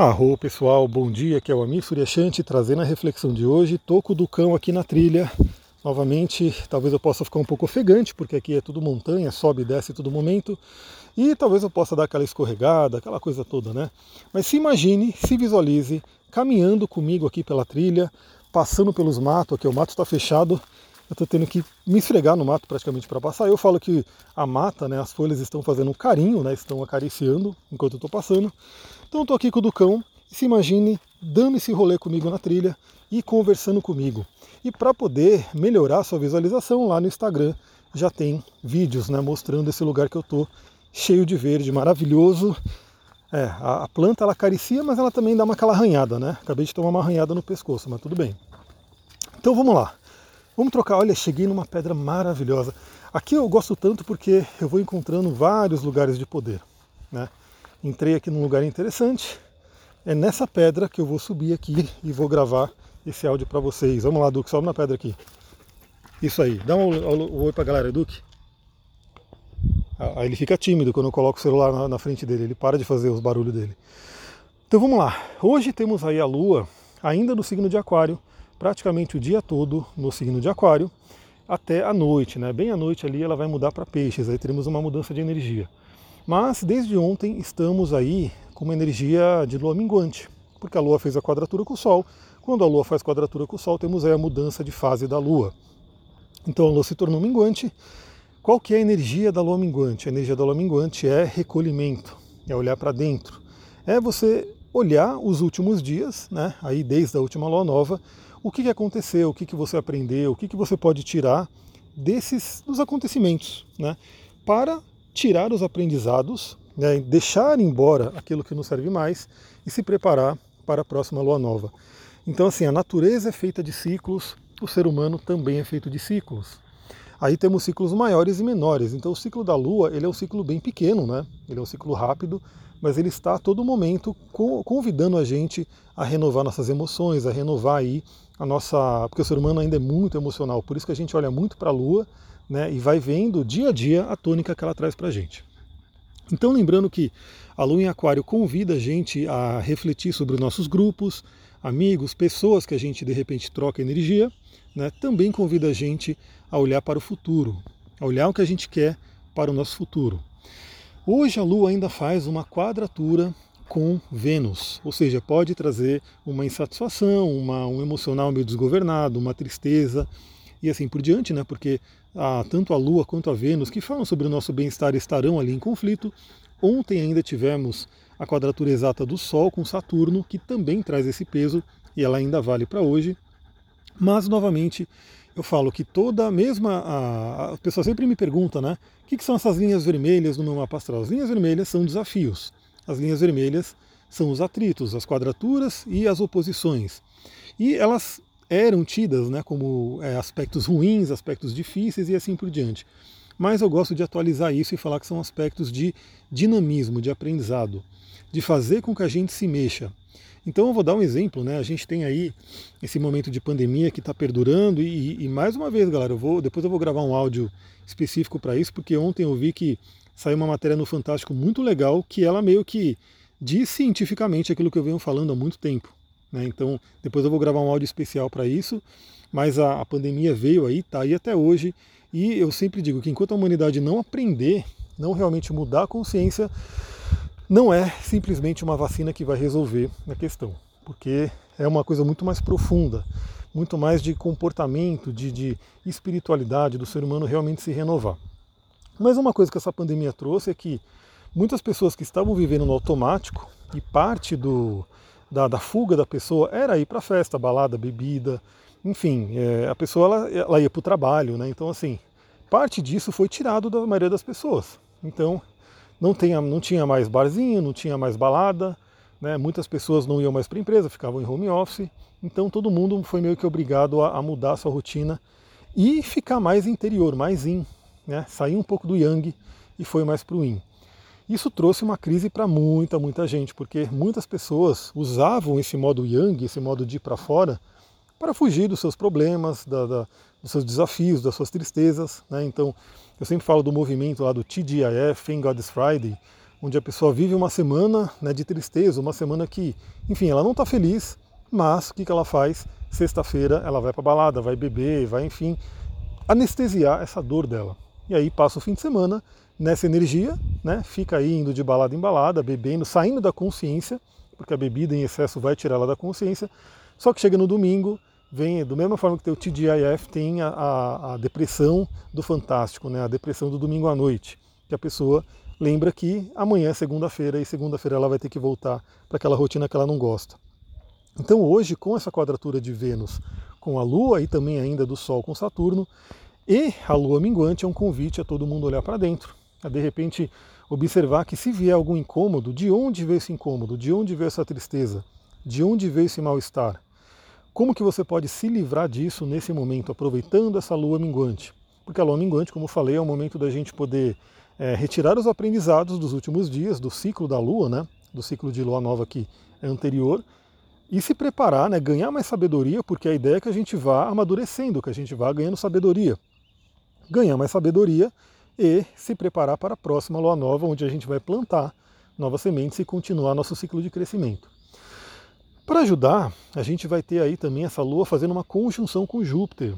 Arro pessoal, bom dia, aqui é o Amir Suryashanti trazendo a reflexão de hoje. Toco do cão aqui na trilha. Novamente, talvez eu possa ficar um pouco ofegante, porque aqui é tudo montanha, sobe e desce todo momento. E talvez eu possa dar aquela escorregada, aquela coisa toda, né? Mas se imagine, se visualize caminhando comigo aqui pela trilha, passando pelos matos, aqui o mato está fechado, eu estou tendo que me esfregar no mato praticamente para passar. Eu falo que a mata, né, as folhas estão fazendo um carinho, né, estão acariciando enquanto eu estou passando. Então estou aqui com o Ducão e se imagine dando esse rolê comigo na trilha e conversando comigo. E para poder melhorar sua visualização, lá no Instagram já tem vídeos né, mostrando esse lugar que eu estou, cheio de verde, maravilhoso. É, a, a planta ela acaricia, mas ela também dá uma aquela arranhada, né? Acabei de tomar uma arranhada no pescoço, mas tudo bem. Então vamos lá. Vamos trocar. Olha, cheguei numa pedra maravilhosa. Aqui eu gosto tanto porque eu vou encontrando vários lugares de poder. Né? Entrei aqui num lugar interessante. É nessa pedra que eu vou subir aqui e vou gravar esse áudio para vocês. Vamos lá, Duque, sobe na pedra aqui. Isso aí. Dá um, um, um oi para a galera, Duque. Aí ele fica tímido quando eu coloco o celular na, na frente dele. Ele para de fazer os barulhos dele. Então vamos lá. Hoje temos aí a Lua ainda no signo de Aquário praticamente o dia todo no signo de Aquário até a noite, né? Bem à noite ali ela vai mudar para Peixes, aí teremos uma mudança de energia. Mas desde ontem estamos aí com uma energia de lua minguante, porque a lua fez a quadratura com o Sol. Quando a lua faz quadratura com o Sol, temos aí a mudança de fase da lua. Então a lua se tornou minguante. Qual que é a energia da lua minguante? A energia da lua minguante é recolhimento, é olhar para dentro. É você olhar os últimos dias, né? Aí desde a última lua nova, o que, aconteceu, o que, que você aprendeu, o que, que você pode tirar desses dos acontecimentos, né? Para tirar os aprendizados, né? deixar embora aquilo que não serve mais e se preparar para a próxima lua nova. Então, assim, a natureza é feita de ciclos, o ser humano também é feito de ciclos. Aí temos ciclos maiores e menores. Então, o ciclo da Lua ele é um ciclo bem pequeno, né? Ele é um ciclo rápido, mas ele está a todo momento convidando a gente a renovar nossas emoções, a renovar aí a nossa. Porque o ser humano ainda é muito emocional, por isso que a gente olha muito para a Lua né, e vai vendo dia a dia a tônica que ela traz para a gente. Então, lembrando que a Lua em Aquário convida a gente a refletir sobre os nossos grupos, amigos, pessoas que a gente de repente troca energia, né, também convida a gente a olhar para o futuro, a olhar o que a gente quer para o nosso futuro. Hoje a Lua ainda faz uma quadratura com Vênus, ou seja, pode trazer uma insatisfação, uma, um emocional meio desgovernado, uma tristeza e assim por diante, né? Porque a, tanto a Lua quanto a Vênus, que falam sobre o nosso bem-estar, estarão ali em conflito. Ontem ainda tivemos a quadratura exata do Sol com Saturno, que também traz esse peso e ela ainda vale para hoje. Mas novamente eu falo que toda a mesma. A, a pessoa sempre me pergunta, né? O que, que são essas linhas vermelhas no meu mapa astral? As linhas vermelhas são desafios. As linhas vermelhas são os atritos, as quadraturas e as oposições. E elas eram tidas né, como é, aspectos ruins, aspectos difíceis e assim por diante. Mas eu gosto de atualizar isso e falar que são aspectos de dinamismo, de aprendizado, de fazer com que a gente se mexa. Então eu vou dar um exemplo, né? A gente tem aí esse momento de pandemia que está perdurando e, e, mais uma vez, galera, eu vou depois eu vou gravar um áudio específico para isso, porque ontem eu vi que saiu uma matéria no Fantástico muito legal que ela meio que diz cientificamente aquilo que eu venho falando há muito tempo. Né? Então depois eu vou gravar um áudio especial para isso, mas a, a pandemia veio aí, está aí até hoje e eu sempre digo que enquanto a humanidade não aprender, não realmente mudar a consciência, não é simplesmente uma vacina que vai resolver a questão, porque é uma coisa muito mais profunda, muito mais de comportamento, de, de espiritualidade do ser humano realmente se renovar. Mas uma coisa que essa pandemia trouxe é que muitas pessoas que estavam vivendo no automático e parte do, da, da fuga da pessoa era ir para festa, balada, bebida, enfim, é, a pessoa ela, ela ia para o trabalho, né? Então assim, parte disso foi tirado da maioria das pessoas. Então não, tenha, não tinha mais barzinho, não tinha mais balada, né? muitas pessoas não iam mais para a empresa, ficavam em home office, então todo mundo foi meio que obrigado a, a mudar a sua rotina e ficar mais interior, mais in, né? sair um pouco do yang e foi mais para o yin. Isso trouxe uma crise para muita, muita gente, porque muitas pessoas usavam esse modo yang, esse modo de ir para fora, para fugir dos seus problemas, da, da, dos seus desafios, das suas tristezas. Né? Então, eu sempre falo do movimento lá do TGIF, Thank God It's Friday, onde a pessoa vive uma semana né, de tristeza, uma semana que, enfim, ela não está feliz, mas o que, que ela faz? Sexta-feira ela vai para balada, vai beber, vai, enfim, anestesiar essa dor dela. E aí passa o fim de semana nessa energia, né? Fica aí indo de balada em balada, bebendo, saindo da consciência, porque a bebida em excesso vai tirar ela da consciência. Só que chega no domingo, vem, do mesma forma que tem o TGIF, tem a, a, a depressão do fantástico, né? a depressão do domingo à noite, que a pessoa lembra que amanhã é segunda-feira e segunda-feira ela vai ter que voltar para aquela rotina que ela não gosta. Então hoje, com essa quadratura de Vênus com a Lua e também ainda do Sol com Saturno, e a Lua minguante é um convite a todo mundo olhar para dentro, a de repente observar que se vier algum incômodo, de onde veio esse incômodo, de onde veio essa tristeza, de onde veio esse mal-estar, como que você pode se livrar disso nesse momento, aproveitando essa lua minguante? Porque a lua minguante, como eu falei, é o momento da gente poder é, retirar os aprendizados dos últimos dias, do ciclo da lua, né? do ciclo de lua nova que é anterior, e se preparar, né? ganhar mais sabedoria, porque a ideia é que a gente vá amadurecendo, que a gente vá ganhando sabedoria. Ganhar mais sabedoria e se preparar para a próxima lua nova, onde a gente vai plantar novas sementes e continuar nosso ciclo de crescimento. Para ajudar, a gente vai ter aí também essa Lua fazendo uma conjunção com Júpiter.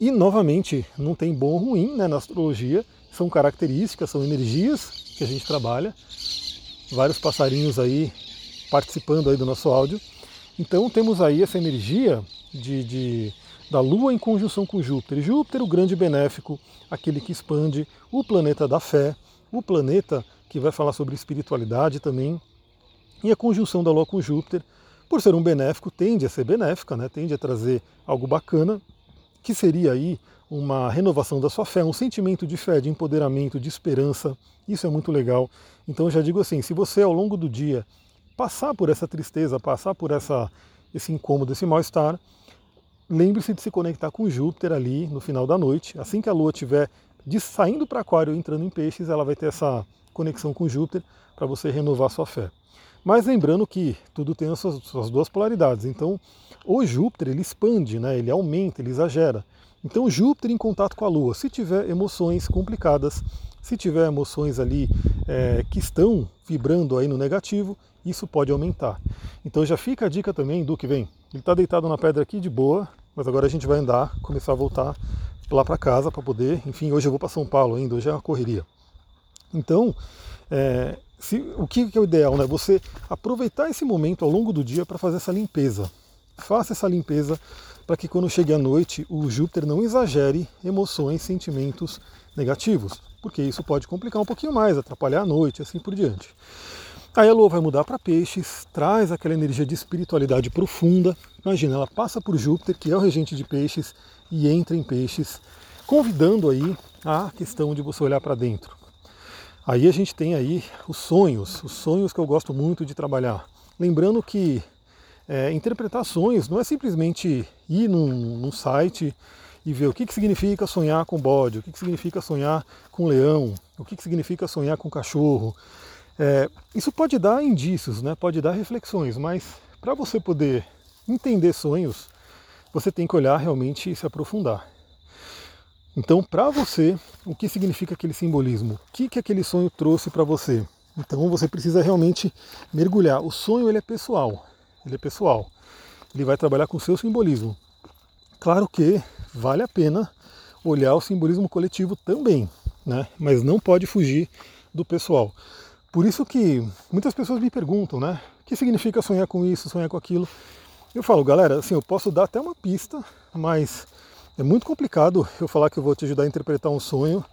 E novamente, não tem bom ou ruim né, na astrologia, são características, são energias que a gente trabalha. Vários passarinhos aí participando aí do nosso áudio. Então temos aí essa energia de, de, da Lua em conjunção com Júpiter. Júpiter, o grande benéfico, aquele que expande, o planeta da fé, o planeta que vai falar sobre espiritualidade também. E a conjunção da Lua com Júpiter por ser um benéfico, tende a ser benéfica, né? tende a trazer algo bacana, que seria aí uma renovação da sua fé, um sentimento de fé, de empoderamento, de esperança. Isso é muito legal. Então eu já digo assim, se você ao longo do dia passar por essa tristeza, passar por essa, esse incômodo, esse mal-estar, lembre-se de se conectar com Júpiter ali no final da noite. Assim que a Lua estiver saindo para Aquário e entrando em Peixes, ela vai ter essa conexão com Júpiter para você renovar sua fé. Mas lembrando que tudo tem as suas, suas duas polaridades. Então, o Júpiter ele expande, né? ele aumenta, ele exagera. Então, Júpiter em contato com a Lua, se tiver emoções complicadas, se tiver emoções ali é, que estão vibrando aí no negativo, isso pode aumentar. Então já fica a dica também do que vem. Ele está deitado na pedra aqui de boa, mas agora a gente vai andar, começar a voltar lá para casa para poder. Enfim, hoje eu vou para São Paulo ainda, hoje é uma correria. Então, é, se, o que, é o ideal? Né? Você aproveitar esse momento ao longo do dia para fazer essa limpeza. Faça essa limpeza para que quando chegue a noite o Júpiter não exagere emoções, sentimentos negativos, porque isso pode complicar um pouquinho mais, atrapalhar a noite, assim por diante. A Lua vai mudar para Peixes, traz aquela energia de espiritualidade profunda. Imagina, ela passa por Júpiter, que é o regente de Peixes, e entra em Peixes, convidando aí a questão de você olhar para dentro. Aí a gente tem aí os sonhos, os sonhos que eu gosto muito de trabalhar. Lembrando que é, interpretar sonhos não é simplesmente ir num, num, site e ver o que, que significa sonhar com bode, o que, que significa sonhar com leão, o que, que significa sonhar com cachorro. É, isso pode dar indícios, né? pode dar reflexões, mas para você poder entender sonhos, você tem que olhar realmente e se aprofundar. Então, para você, o que significa aquele simbolismo? O que, que aquele sonho trouxe para você? Então, você precisa realmente mergulhar. O sonho ele é pessoal, ele é pessoal. Ele vai trabalhar com o seu simbolismo. Claro que vale a pena olhar o simbolismo coletivo também, né? Mas não pode fugir do pessoal. Por isso que muitas pessoas me perguntam, né? O que significa sonhar com isso, sonhar com aquilo? Eu falo, galera, assim, eu posso dar até uma pista, mas é muito complicado eu falar que eu vou te ajudar a interpretar um sonho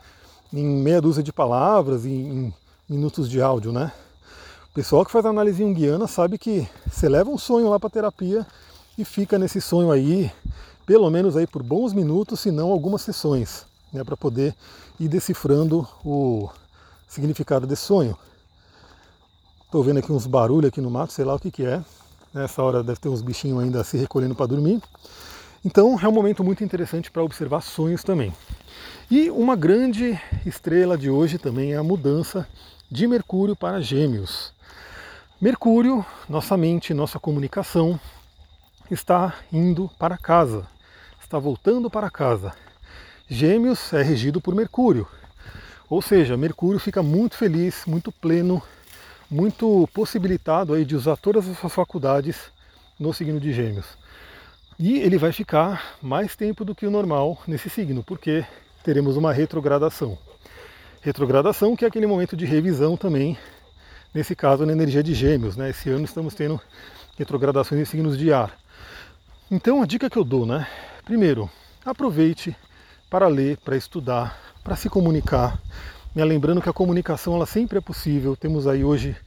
em meia dúzia de palavras, em, minutos de áudio, né? O pessoal que faz análise junguiana sabe que você leva um sonho lá para terapia e fica nesse sonho aí, pelo menos aí por bons minutos, se não algumas sessões, né, para poder ir decifrando o significado desse sonho. Estou vendo aqui uns barulhos aqui no mato, sei lá o que, que é. Nessa hora deve ter uns bichinhos ainda se recolhendo para dormir. Então é um momento muito interessante para observar sonhos também. E uma grande estrela de hoje também é a mudança de Mercúrio para Gêmeos. Mercúrio, nossa mente, nossa comunicação, está indo para casa, está voltando para casa. Gêmeos é regido por Mercúrio, ou seja, Mercúrio fica muito feliz, muito pleno, muito possibilitado aí de usar todas as suas faculdades no signo de Gêmeos. E ele vai ficar mais tempo do que o normal nesse signo, porque teremos uma retrogradação. Retrogradação que é aquele momento de revisão também, nesse caso na energia de Gêmeos, né? Esse ano estamos tendo retrogradações em signos de ar. Então a dica que eu dou, né? Primeiro, aproveite para ler, para estudar, para se comunicar. Me lembrando que a comunicação ela sempre é possível. Temos aí hoje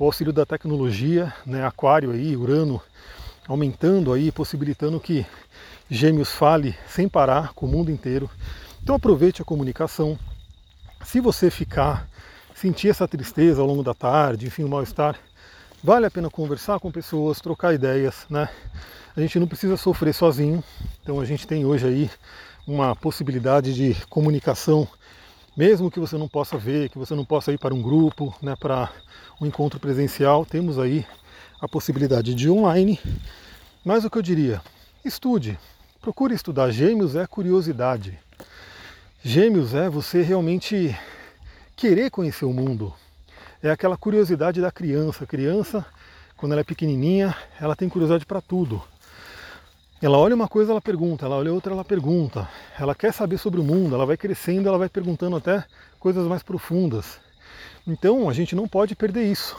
o auxílio da tecnologia, né? Aquário aí, Urano aumentando aí, possibilitando que Gêmeos fale sem parar com o mundo inteiro. Então aproveite a comunicação. Se você ficar, sentir essa tristeza ao longo da tarde, enfim, o mal-estar, vale a pena conversar com pessoas, trocar ideias, né? A gente não precisa sofrer sozinho. Então a gente tem hoje aí uma possibilidade de comunicação, mesmo que você não possa ver, que você não possa ir para um grupo, né, para um encontro presencial, temos aí a possibilidade de online. Mas o que eu diria? Estude. Procure estudar. Gêmeos é curiosidade. Gêmeos é você realmente querer conhecer o mundo. É aquela curiosidade da criança. A criança, quando ela é pequenininha, ela tem curiosidade para tudo. Ela olha uma coisa, ela pergunta, ela olha outra, ela pergunta. Ela quer saber sobre o mundo, ela vai crescendo, ela vai perguntando até coisas mais profundas. Então a gente não pode perder isso.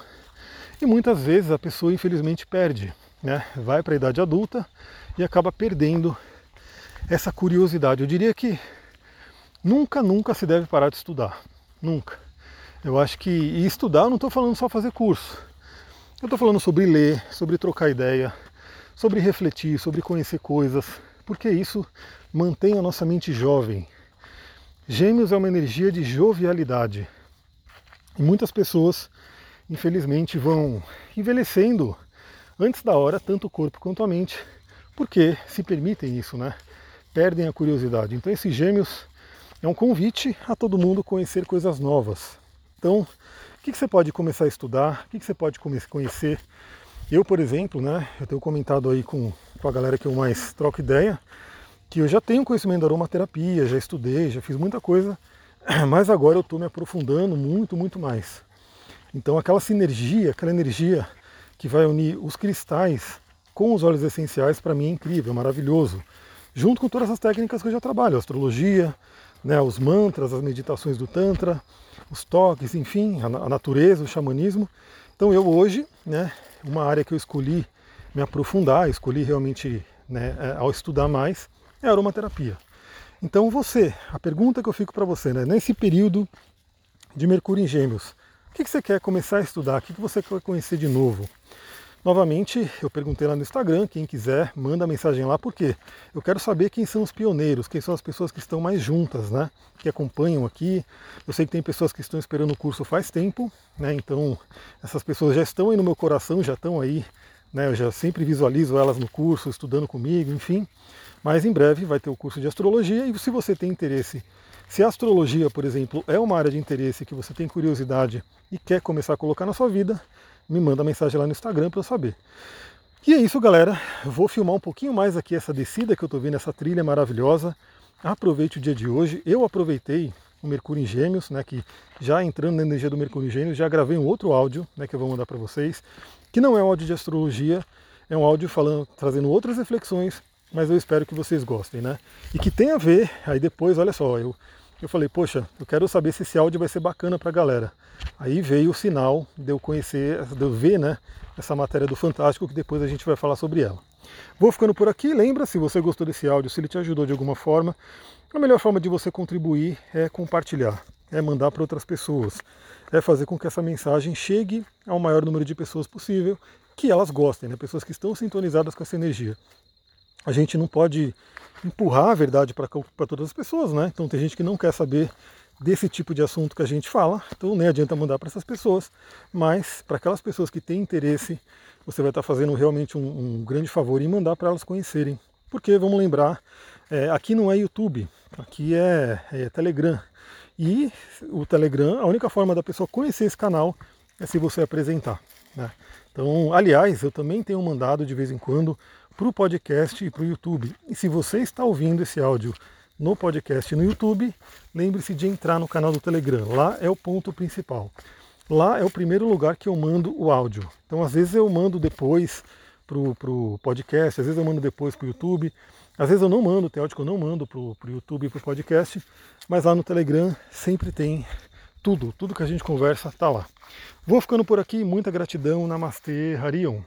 E muitas vezes a pessoa infelizmente perde, né? vai para a idade adulta e acaba perdendo essa curiosidade. Eu diria que nunca, nunca se deve parar de estudar. Nunca. Eu acho que e estudar eu não estou falando só fazer curso. Eu estou falando sobre ler, sobre trocar ideia, sobre refletir, sobre conhecer coisas, porque isso mantém a nossa mente jovem. Gêmeos é uma energia de jovialidade. E muitas pessoas infelizmente vão envelhecendo antes da hora, tanto o corpo quanto a mente, porque se permitem isso, né? Perdem a curiosidade. Então esses gêmeos é um convite a todo mundo conhecer coisas novas. Então, o que, você pode começar a estudar? O que, você pode conhecer? Eu, por exemplo, né, eu tenho comentado aí com, com a galera que eu mais troco ideia, que eu já tenho conhecimento da aromaterapia, já estudei, já fiz muita coisa, mas agora eu estou me aprofundando muito, muito mais. Então aquela sinergia, aquela energia que vai unir os cristais com os óleos essenciais, para mim é incrível, é maravilhoso. Junto com todas as técnicas que eu já trabalho, a astrologia, né, os mantras, as meditações do Tantra, os toques, enfim, a, natureza, o xamanismo. Então eu hoje, né, uma área que eu escolhi me aprofundar, escolhi realmente né, é, ao estudar mais, é a aromaterapia. Então você, a pergunta que eu fico para você, né, nesse período de Mercúrio em Gêmeos, o que, você quer começar a estudar? O que, você quer conhecer de novo? Novamente, eu perguntei lá no Instagram, quem quiser, manda mensagem lá, porque eu quero saber quem são os pioneiros, quem são as pessoas que estão mais juntas, né? Que acompanham aqui. Eu sei que tem pessoas que estão esperando o curso faz tempo, né? Então, essas pessoas já estão aí no meu coração, já estão aí, né? Eu já sempre visualizo elas no curso, estudando comigo, enfim. Mas em breve vai ter o curso de astrologia e se você tem interesse se a astrologia, por exemplo, é uma área de interesse que você tem curiosidade e quer começar a colocar na sua vida, me manda mensagem lá no Instagram para eu saber. E é isso, galera. Eu vou filmar um pouquinho mais aqui essa descida que eu estou vendo, essa trilha maravilhosa. Aproveite o dia de hoje. Eu aproveitei o Mercúrio em Gêmeos, né, que já entrando na energia do Mercúrio em Gêmeos, já gravei um outro áudio, né, que eu vou mandar para vocês, que não é um áudio de astrologia, é um áudio falando, trazendo outras reflexões, mas eu espero que vocês gostem, né? E que tenha a ver, aí depois, olha só, eu eu falei, poxa, eu quero saber se esse áudio vai ser bacana para a galera. Aí veio o sinal de eu conhecer, de eu ver né, essa matéria do Fantástico, que depois a gente vai falar sobre ela. Vou ficando por aqui. Lembra, se você gostou desse áudio, se ele te ajudou de alguma forma, a melhor forma de você contribuir é compartilhar, é mandar para outras pessoas, é fazer com que essa mensagem chegue ao maior número de pessoas possível, que elas gostem, né? pessoas que estão sintonizadas com essa energia. A gente não pode empurrar a verdade para todas as pessoas, né? Então tem gente que não quer saber desse tipo de assunto que a gente fala, então nem adianta mandar para essas pessoas, mas para aquelas pessoas que têm interesse, você vai estar fazendo realmente um, um grande favor em mandar para elas conhecerem. Porque, vamos lembrar, é, aqui não é YouTube, aqui é, é Telegram. E o Telegram, a única forma da pessoa conhecer esse canal é se você apresentar. Né? Então, aliás, eu também tenho mandado de vez em quando para o podcast e para o YouTube. E se você está ouvindo esse áudio no podcast e no YouTube, lembre-se de entrar no canal do Telegram. Lá é o ponto principal. Lá é o primeiro lugar que eu mando o áudio. Então, às vezes eu mando depois para o podcast, às vezes eu mando depois para o YouTube, às vezes eu não mando, tem áudio que eu não mando para o YouTube e para o podcast, mas lá no Telegram sempre tem tudo, tudo que a gente conversa está lá. Vou ficando por aqui, muita gratidão, Namastê, Harion.